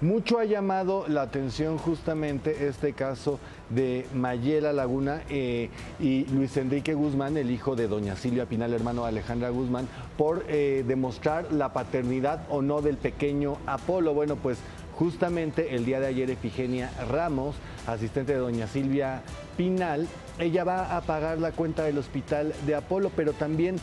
mucho ha llamado la atención justamente este caso de Mayela Laguna eh, y Luis Enrique Guzmán, el hijo de doña Silvia Pinal, hermano de Alejandra Guzmán, por eh, demostrar la paternidad o no del pequeño Apolo. Bueno, pues justamente el día de ayer Efigenia Ramos, asistente de doña Silvia Pinal, ella va a pagar la cuenta del hospital de Apolo, pero también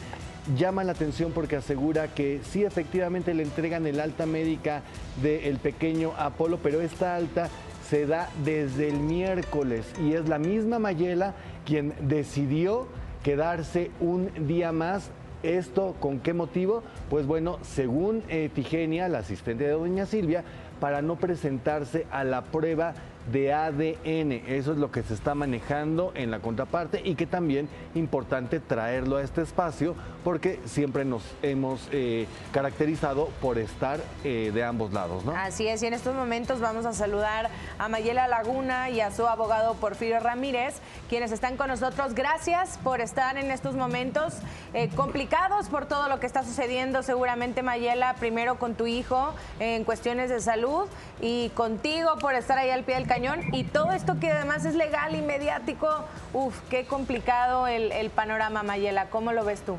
llama la atención porque asegura que sí efectivamente le entregan el alta médica del pequeño Apolo, pero esta alta se da desde el miércoles y es la misma Mayela quien decidió quedarse un día más. ¿Esto con qué motivo? Pues bueno, según Efigenia, la asistente de doña Silvia, para no presentarse a la prueba de ADN. Eso es lo que se está manejando en la contraparte y que también importante traerlo a este espacio porque siempre nos hemos eh, caracterizado por estar eh, de ambos lados. Así es, y en estos momentos vamos a saludar a Mayela Laguna y a su abogado Porfirio Ramírez, quienes están con nosotros. Gracias por estar en estos momentos eh, complicados por todo lo que está sucediendo seguramente Mayela, primero con tu hijo en cuestiones de salud y contigo por estar ahí al pie del cañón y todo esto que además es legal y mediático, uf, qué complicado el, el panorama Mayela, ¿cómo lo ves tú?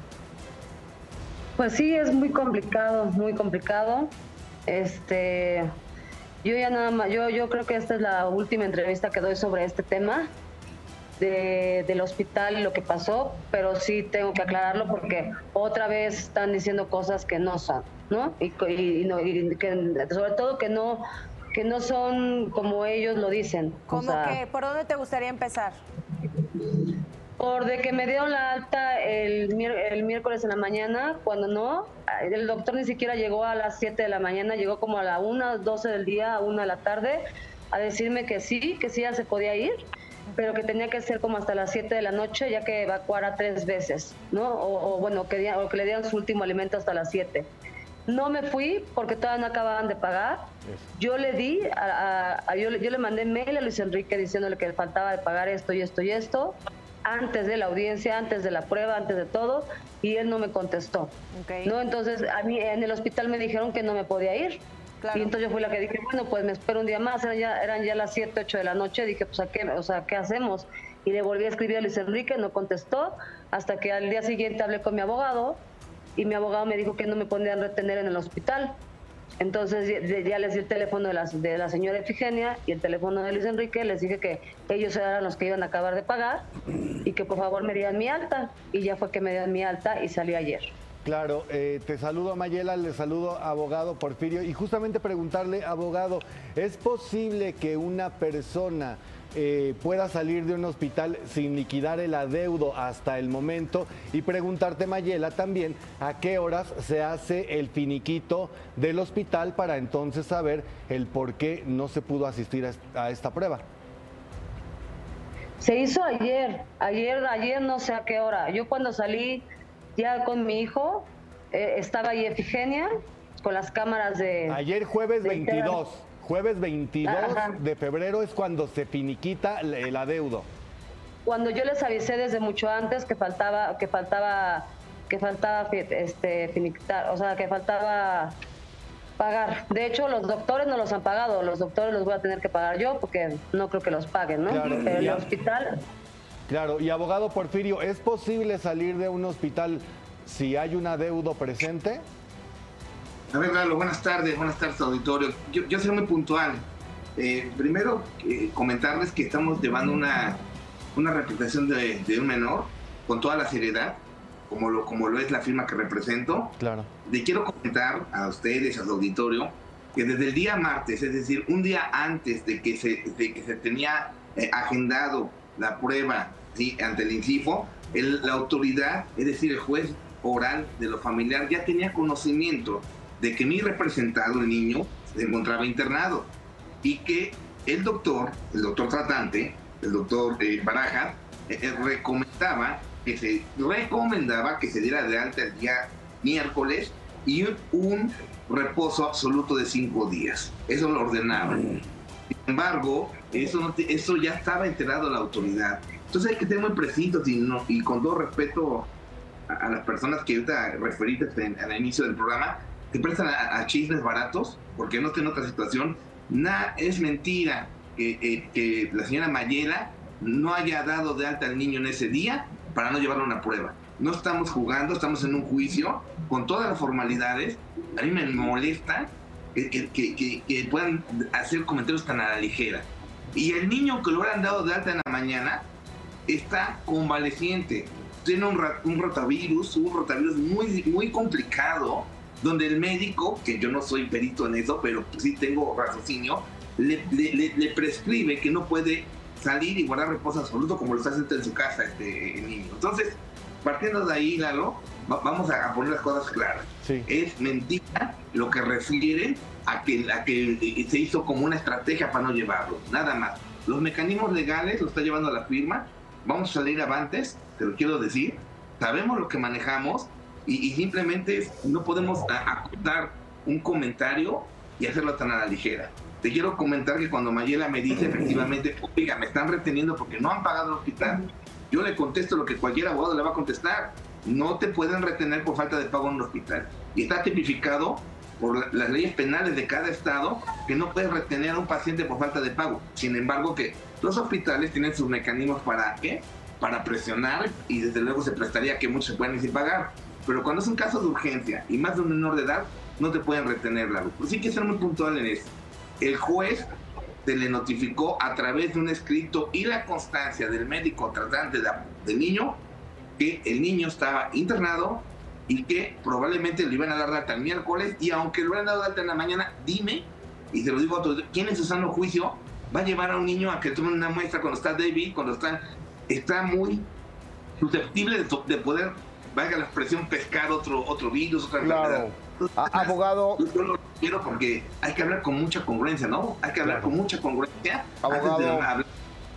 Pues sí, es muy complicado, muy complicado. Este, yo ya nada más, yo, yo creo que esta es la última entrevista que doy sobre este tema de, del hospital y lo que pasó, pero sí tengo que aclararlo porque otra vez están diciendo cosas que no son, ¿no? Y, y, y que, sobre todo que no que no son como ellos lo dicen. ¿Cómo que? ¿Por dónde te gustaría empezar? Por de que me dieron la alta el, el miércoles en la mañana, cuando no, el doctor ni siquiera llegó a las 7 de la mañana, llegó como a la 1, 12 del día, a 1 de la tarde, a decirme que sí, que sí ya se podía ir, pero que tenía que ser como hasta las 7 de la noche, ya que evacuara tres veces, ¿no? O, o bueno, que, o que le dieran su último alimento hasta las 7. No me fui porque todavía no acababan de pagar. Yo le di, a, a, yo, yo, le mandé mail a Luis Enrique diciéndole que le faltaba de pagar esto y esto y esto, antes de la audiencia, antes de la prueba, antes de todo, y él no me contestó. Okay. ¿no? Entonces, a mí en el hospital me dijeron que no me podía ir. Claro. Y entonces yo fui la que dije, bueno, pues me espero un día más, eran ya, eran ya las 7, 8 de la noche, dije, pues, ¿a qué, o sea, ¿qué hacemos? Y le volví a escribir a Luis Enrique, no contestó, hasta que al día siguiente hablé con mi abogado, y mi abogado me dijo que no me podían retener en el hospital. Entonces ya les di el teléfono de la, de la señora Efigenia y el teléfono de Luis Enrique, les dije que ellos eran los que iban a acabar de pagar y que por favor me dieran mi alta. Y ya fue que me dieron mi alta y salí ayer. Claro, eh, te saludo Mayela, le saludo abogado Porfirio y justamente preguntarle, abogado, ¿es posible que una persona eh, pueda salir de un hospital sin liquidar el adeudo hasta el momento y preguntarte, Mayela, también a qué horas se hace el finiquito del hospital para entonces saber el por qué no se pudo asistir a esta prueba. Se hizo ayer, ayer, ayer no sé a qué hora. Yo cuando salí ya con mi hijo, eh, estaba ahí Efigenia con las cámaras de... Ayer jueves de 22. Jueves 22 Ajá. de febrero es cuando se finiquita el adeudo. Cuando yo les avisé desde mucho antes que faltaba, que faltaba, que faltaba este finiquitar, o sea, que faltaba pagar. De hecho, los doctores no los han pagado, los doctores los voy a tener que pagar yo porque no creo que los paguen, ¿no? Claro, Pero el hospital. Claro, y abogado Porfirio, ¿es posible salir de un hospital si hay un adeudo presente? A ver, Lalo, buenas tardes, buenas tardes, auditorio. Yo, yo seré muy puntual. Eh, primero, eh, comentarles que estamos llevando una, una representación de, de, un menor con toda la seriedad, como lo, como lo es la firma que represento. Claro. Le quiero comentar a ustedes, al auditorio, que desde el día martes, es decir, un día antes de que se, de que se tenía eh, agendado la prueba ¿sí? ante el INCIFO, el, la autoridad, es decir, el juez oral de lo familiar, ya tenía conocimiento de que mi representado, el niño, se encontraba internado y que el doctor, el doctor tratante, el doctor eh, Baraja, eh, recomendaba que se recomendaba que se diera de alta el día miércoles y un reposo absoluto de cinco días. Eso lo ordenaba. Sin embargo, eso, no te, eso ya estaba enterado la autoridad. Entonces hay que tener muy precisos y, no, y con todo respeto a, a, las personas que ahorita referiste al inicio del programa, te prestan a, a, chismes baratos, porque no estén en otra situación, es mentira que, eh, que la señora Mayela no haya dado de alta al niño en ese día para no llevarlo a una prueba. No estamos jugando, estamos en un juicio con todas las formalidades. A mí me molesta que, que, puedan hacer comentarios tan a la ligera. Y el niño que lo hubieran dado de alta en la mañana está convaleciente. Tiene un, un rotavirus, un rotavirus muy, muy complicado, donde el médico, que yo no soy perito en eso, pero sí tengo raciocinio, le, le, prescribe que no puede salir y guardar reposo absoluto como lo está haciendo en su casa este niño. Entonces, partiendo de ahí, Lalo, vamos a poner las cosas claras. Es mentira lo que refiere a que, a que se hizo como una estrategia para no llevarlo, nada más. Los mecanismos legales lo está llevando a la firma, vamos a salir avantes, te lo quiero decir, sabemos lo que manejamos y, simplemente no podemos acotar un comentario y hacerlo tan a la ligera. Te quiero comentar que cuando Mayela me dice efectivamente, oiga, me están reteniendo porque no han pagado el hospital, yo le contesto lo que cualquier abogado le va a contestar. No te pueden retener por falta de pago en un hospital. Y está tipificado por las leyes penales de cada estado que no puedes retener a un paciente por falta de pago. Sin embargo, que los hospitales tienen sus mecanismos para qué? Para presionar y desde luego se prestaría que muchos puedan sin pagar. Pero cuando es un caso de urgencia y más de un menor de edad, no te pueden retener la luz. Pues sí que ser muy puntual en eso. El juez se le notificó a través de un escrito y la constancia del médico tratante del niño que el niño estaba internado y que probablemente le iban a dar data el miércoles y aunque le hubieran dado data en la mañana, dime, y se lo digo a todos, ¿quién en su sano juicio va a llevar a un niño a que tome una muestra cuando está débil, cuando está, está muy susceptible de, poder, valga la expresión, pescar otro, otro virus, otra enfermedad? abogado. Yo lo quiero porque hay que hablar con mucha congruencia, ¿no? Hay que hablar con mucha congruencia abogado. antes de hablar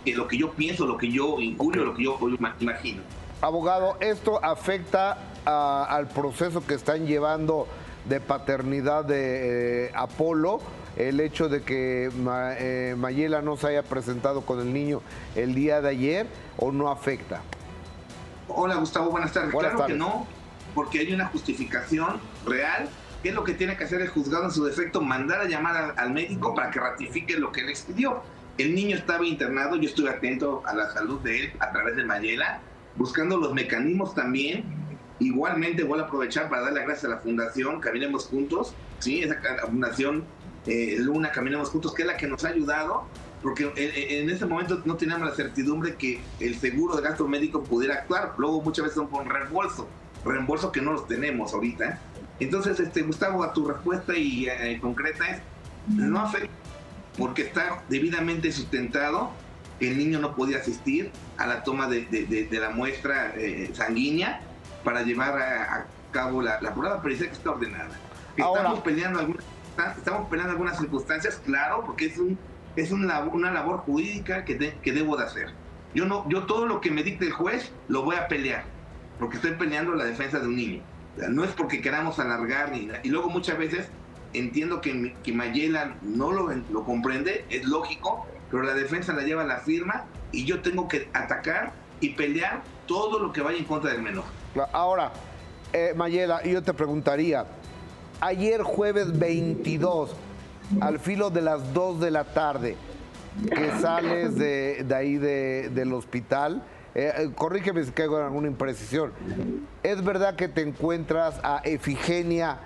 de lo que yo pienso, lo que yo incurio, lo que yo imagino. Abogado, ¿esto afecta al proceso que están llevando de paternidad de eh, Apolo? El hecho de que eh, Mayela no se haya presentado con el niño el día de ayer o no afecta? Hola Gustavo, buenas tardes. claro que no, porque hay una justificación real. ¿Qué es lo que tiene que hacer el juzgado en su defecto? Mandar a llamar al, médico para que ratifique lo que él expidió. El niño estaba internado, yo estuve atento a la salud de él a través de Mayela, buscando los mecanismos también. Igualmente voy a aprovechar para darle gracias a la fundación Caminemos Juntos, ¿sí? esa fundación eh, Luna Caminemos Juntos, que es la que nos ha ayudado, porque en, ese momento no teníamos la certidumbre que el seguro de gasto médico pudiera actuar. Luego muchas veces son con reembolso reembolso que no los tenemos ahorita. Entonces, este, Gustavo, a tu respuesta y eh, concreta es, no afecta porque está debidamente sustentado que el niño no podía asistir a la toma de, de, la muestra eh, sanguínea para llevar a, cabo la, la, prueba, pero dice que está ordenada. estamos peleando algunas, estamos peleando algunas circunstancias, claro, porque es un es una, una labor jurídica que, que debo de hacer. Yo no, yo todo lo que me dicte el juez lo voy a pelear porque estoy peleando la defensa de un niño. no es porque queramos alargar ni Y luego muchas veces entiendo que, que Mayela no lo, lo comprende, es lógico, pero la defensa la lleva la firma y yo tengo que atacar y pelear todo lo que vaya en contra del menor. Ahora, eh, Mayela, yo te preguntaría, ayer jueves 22, al filo de las 2 de la tarde, que sales de, ahí de, del hospital, eh, eh, corrígeme si caigo en alguna imprecisión. ¿Es verdad que te encuentras a Efigenia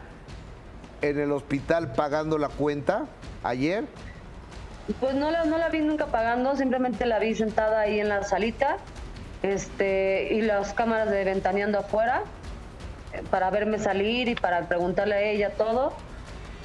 en el hospital pagando la cuenta ayer? Pues no la, no la vi nunca pagando, simplemente la vi sentada ahí en la salita este, y las cámaras de ventaneando afuera eh, para verme salir y para preguntarle a ella todo.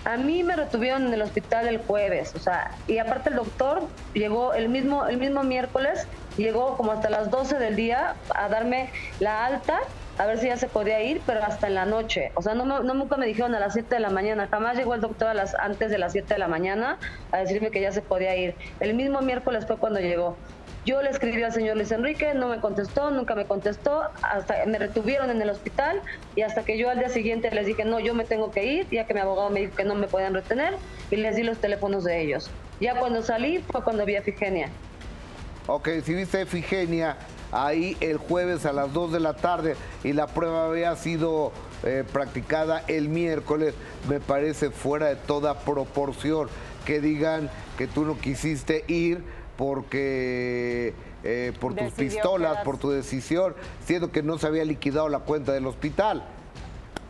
A mí me retuvieron en el hospital el jueves, o sea, y aparte el doctor llegó el mismo, el mismo miércoles, llegó como hasta las 12 del día a darme la alta, a ver si ya se podía ir, pero hasta en la noche. O sea, no, no nunca me dijeron a las 7 de la mañana, jamás llegó el doctor a las, antes de las 7 de la mañana a decirme que ya se podía ir. El mismo miércoles fue cuando llegó. Yo le escribí al señor Luis Enrique, no me contestó, nunca me contestó, hasta me retuvieron en el hospital y hasta que yo al día siguiente les dije, no, yo me tengo que ir, ya que mi abogado me dijo que no me podían retener y les di los teléfonos de ellos. Ya cuando salí fue cuando vi a Figenia. Ok, si viste a Efigenia ahí el jueves a las 2 de la tarde y la prueba había sido eh, practicada el miércoles, me parece fuera de toda proporción que digan que tú no quisiste ir porque eh, por tus pistolas, por tu decisión, siendo que no se había liquidado la cuenta del hospital.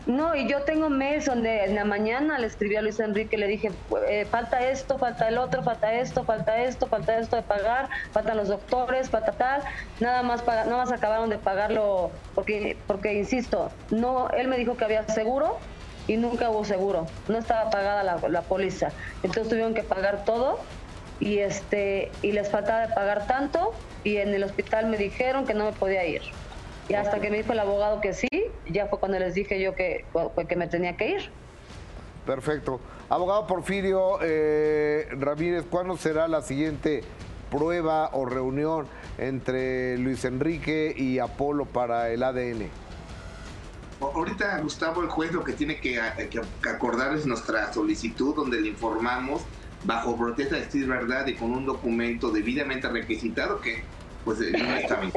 No, y yo tengo mails donde en la mañana le escribí a Luis Enrique, le dije, eh, falta esto, falta el otro, falta esto, falta esto, falta esto de pagar, faltan los doctores, falta tal, nada más paga- nada más acabaron de pagarlo, porque, porque insisto, no, él me dijo que había seguro y nunca hubo seguro, no estaba pagada la, la póliza, entonces tuvieron que pagar todo y este y les faltaba de pagar tanto y en el hospital me dijeron que no me podía ir. Y hasta que me dijo el abogado que sí, ya fue cuando les dije yo que, que me tenía que ir. Perfecto. Abogado Porfirio eh, Ramírez, ¿cuándo será la siguiente prueba o reunión entre Luis Enrique y Apolo para el ADN? Ahorita, Gustavo, el juez lo que tiene que, que acordar es nuestra solicitud donde le informamos bajo protesta de decir verdad y con un documento debidamente requisitado que pues eh, no está bien.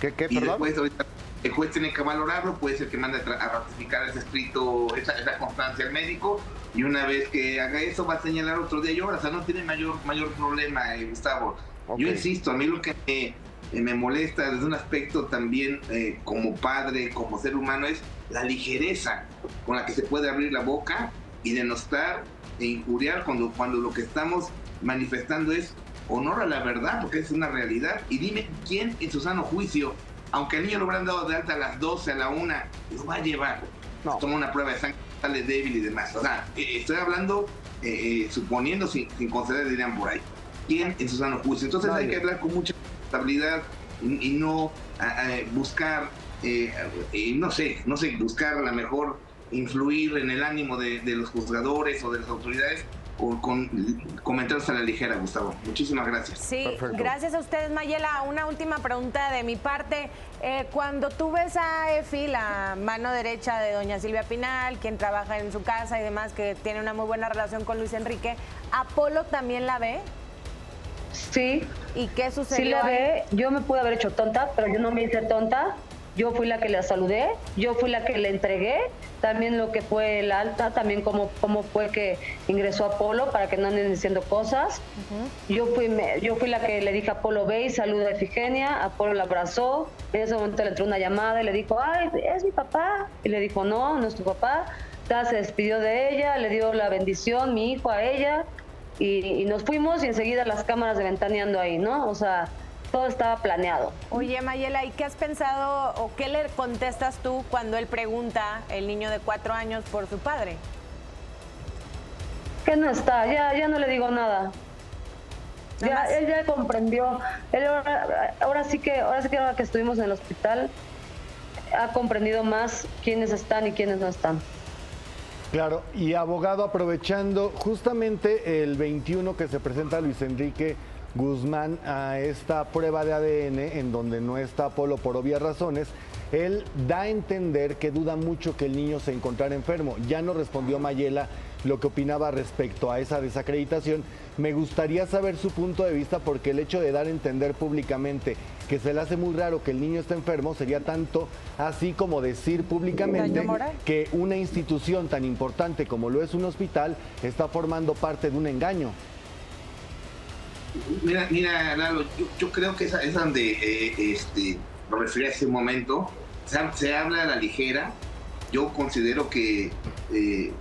¿Qué, qué, Y perdón? después ahorita el juez tiene que valorarlo, puede ser que mande a ratificar ese escrito, esa, esa constancia al médico y una vez que haga eso va a señalar otro día y hora, o sea, no tiene mayor, mayor problema, eh, Gustavo. Ok. Yo insisto, a mí lo que me, eh, me molesta desde un aspecto también eh, como padre, como ser humano, es la ligereza con la que se puede abrir la boca y denostar e injuriar cuando, cuando lo que estamos manifestando es honor a la verdad, porque es una realidad. Y dime quién en su sano juicio, aunque al niño lo hubieran dado de alta a las 12, a la 1, lo va a llevar. No. Toma una prueba de sangre, sale débil y demás. O sea, eh, estoy hablando, eh, eh, suponiendo, sin, sin conceder, dirían por ahí. ¿Quién en su sano juicio? Entonces hay que hablar con mucha responsabilidad y, y no a- a buscar, eh, eh, no sé, no sé, buscar a lo mejor influir en el ánimo de, de los juzgadores o de las autoridades o con comentarios a la ligera, Gustavo. Muchísimas gracias. Sí, Perfecto. gracias a ustedes, Mayela. Una última pregunta de mi parte. Eh, cuando tú ves a Efi, la mano derecha de doña Silvia Pinal, quien trabaja en su casa y demás, que tiene una muy buena relación con Luis Enrique, ¿Apolo también la ve? Sí, ¿Y qué sí sucedió? la ahí? ve. Yo me pude haber hecho tonta, pero yo no me hice tonta. Yo fui la que la saludé, yo fui la que le entregué, también lo que fue el alta, también cómo, cómo fue que ingresó Apolo para que no anden diciendo cosas. Yo fui me- yo fui la que le dije a Apolo, ve y saluda a Efigenia, Apolo la abrazó, en ese momento le entró una llamada y le dijo, ay, es mi papá. Y le dijo, no, no es tu papá. Se despidió de ella, le dio la bendición, mi hijo, a ella, y, y nos fuimos y enseguida las cámaras de ventaneando ahí, ¿no? O sea, todo estaba planeado. Oye, Mayela, ¿y qué has pensado o qué le contestas tú cuando él pregunta, el niño de cuatro años, por su padre? Que no está, ya, ya no le digo nada. Nada Ya, más. él ya comprendió. Él ahora, ahora sí que, ahora sí que ahora que estuvimos en el hospital, ha comprendido más quiénes están y quiénes no están. Claro, y abogado, aprovechando justamente el 21 que se presenta Luis Enrique Guzmán a esta prueba de ADN en donde no está Apolo por obvias razones, él da a entender que duda mucho que el niño se encontrara enfermo. Ya no respondió Mayela lo que opinaba respecto a esa desacreditación. Me gustaría saber su punto de vista porque el hecho de dar a entender públicamente que se le hace muy raro que el niño esté enfermo sería tanto así como decir públicamente que una institución tan importante como lo es un hospital está formando parte de un engaño. Mira, mira, Lalo, yo, creo que esa es donde eh, este, lo refería hace un momento. Se, ha- se habla a la ligera. Yo considero que eh,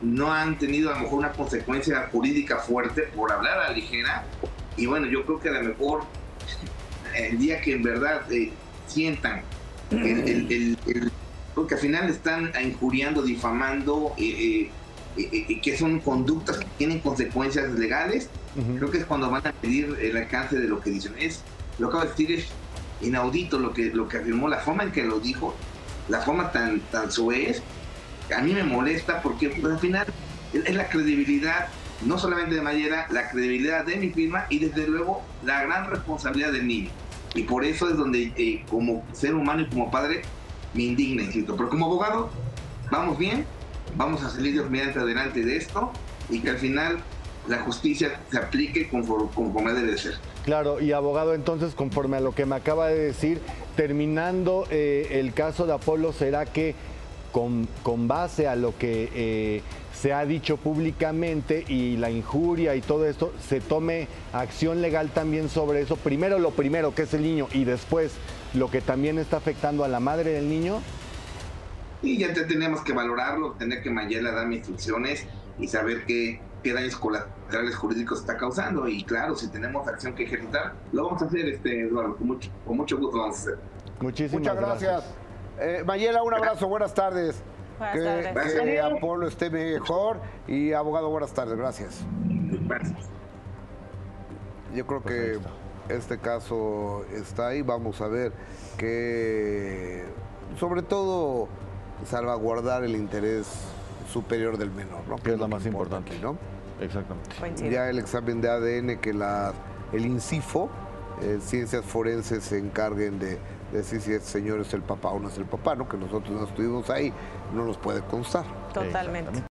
no han tenido a lo mejor una consecuencia jurídica fuerte por hablar a la ligera. Y bueno, yo creo que a lo mejor el día que en verdad eh, sientan porque al final están injuriando, difamando, eh, que son conductas que tienen consecuencias legales, Creo que es cuando van a medir el alcance de lo que dicen. Es, lo que acabo de decir es inaudito lo que, lo que afirmó, la forma en que lo dijo, la forma tan, tan soez, a mí me molesta porque pues, al final es es la credibilidad, no solamente de Mayera, la credibilidad de mi firma y desde luego la gran responsabilidad del niño. Y por eso es donde eh, como ser humano y como padre me indigna, insisto. Pero como abogado, vamos bien, vamos a salir mediante adelante de esto y que al final la justicia se aplique conforme, conforme debe de ser. Claro, y abogado, entonces, conforme a lo que me acaba de decir, terminando eh, el caso de Apolo, ¿será que con, con base a lo que eh, se ha dicho públicamente y la injuria y todo esto, se tome acción legal también sobre eso. Primero lo primero, que es el niño, y después lo que también está afectando a la madre del niño. Y ya tenemos que valorarlo, tener que Mayela darme instrucciones y saber qué, qué daños colaterales jurídicos está causando. Y claro, si tenemos acción que ejecutar, lo vamos a hacer, este, Eduardo, con mucho, con mucho gusto vamos a hacer. Muchísimas Muchas gracias. Eh, Mayela, un abrazo, buenas tardes. Buenas que, tardes. que Apolo esté mejor y abogado, buenas tardes, gracias. Gracias. Yo creo que este caso está ahí. Vamos a ver que, sobre todo, salvaguardar el interés superior del menor, ¿no? Que es lo lo más importante. ¿no? Exactamente. Coincido. Ya el examen de ADN que la, el INCIFO, eh, Ciencias Forenses, se encarguen de decir si este señor es el papá o no es el papá, ¿no? Que nosotros no estuvimos ahí, no nos puede constar. Totalmente.